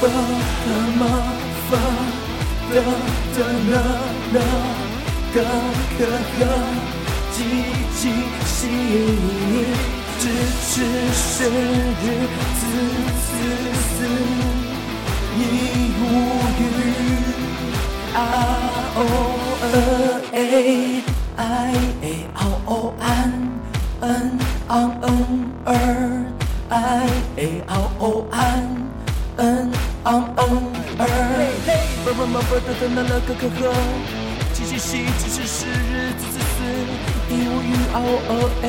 吧嘛 fa da da na na ga ga ga，激激细腻，咫尺深日，字字思，已无语。啊哦呃哎哎哎嗷哦安，嗯昂嗯儿，哎哎嗷哦安，吧吧嘛吧哒哒那那个个个，七七七咫尺时日子子思，已无语。嗷哦哎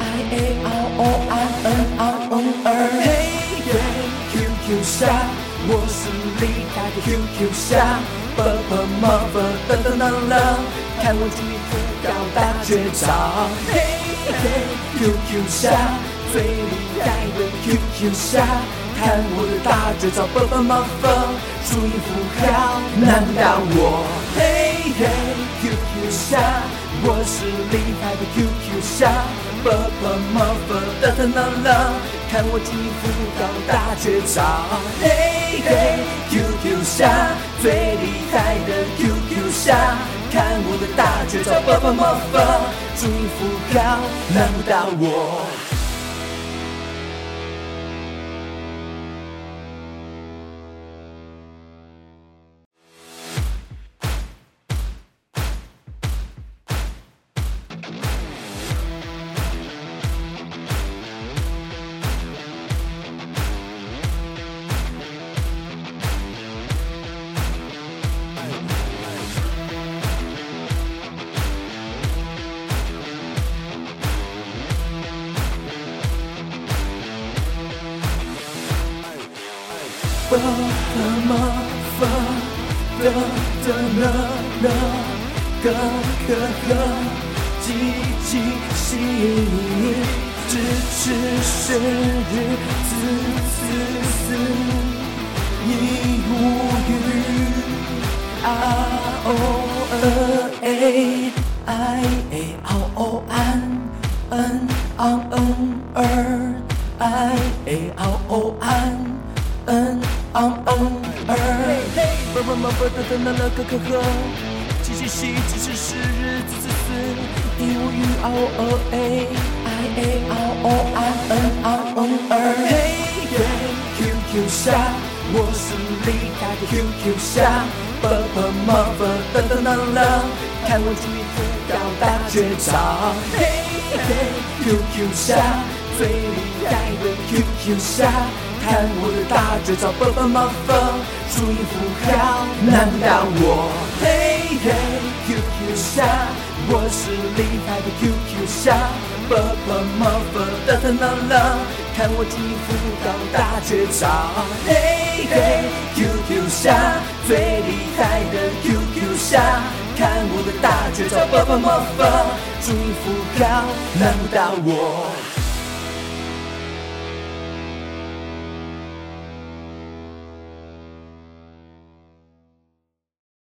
哎哎嗷哦安，嗯昂嗯儿。嘿嘿，QQ 虾，我是厉害的 QQ 虾。吧吧嘛吧哒哒那那，看我注意不高大绝招。嘿嘿，QQ 虾，最厉害的 QQ 虾，看我的大绝招。吧吧嘛吧，注音符号难不倒我。嘿嘿，QQ 侠，我是厉害的 QQ 虾。吧吧嘛吧哒哒那那，看我注音符号大绝招。嘿嘿，QQ 侠。最厉害的 QQ 侠，看我的大绝招！吧吧嘛吧，注音符号难不倒我。吧吧嘛 fa da da na na ga ga ga，激激细腻，咫尺深日，字字思，已无语。啊哦呃哎哎哎嗷哦安，嗯昂嗯儿，哎哎嗷哦安，嗯。昂昂儿，吧吧嘛吧哒哒那那个个个，七七七咫尺时日子子思，已无语。嗷哦哎哎哎嗷哦安，嗯昂嗯儿。嘿嘿，QQ 虾，我是厉害的 QQ 虾。吧吧嘛吧哒哒那那，看我注音符号大绝招。嘿嘿，QQ 虾，最厉害的 QQ 虾。看我的大绝招！吧吧嘛吧，注音符号难不倒我。嘿嘿，QQ 侠，我是厉害的 QQ 虾。吧吧嘛吧哒哒那那，看我注音符号大绝招。嘿嘿，QQ 侠，最厉害的 QQ 侠。看我的大绝招！吧吧嘛吧，注音符号难不倒我。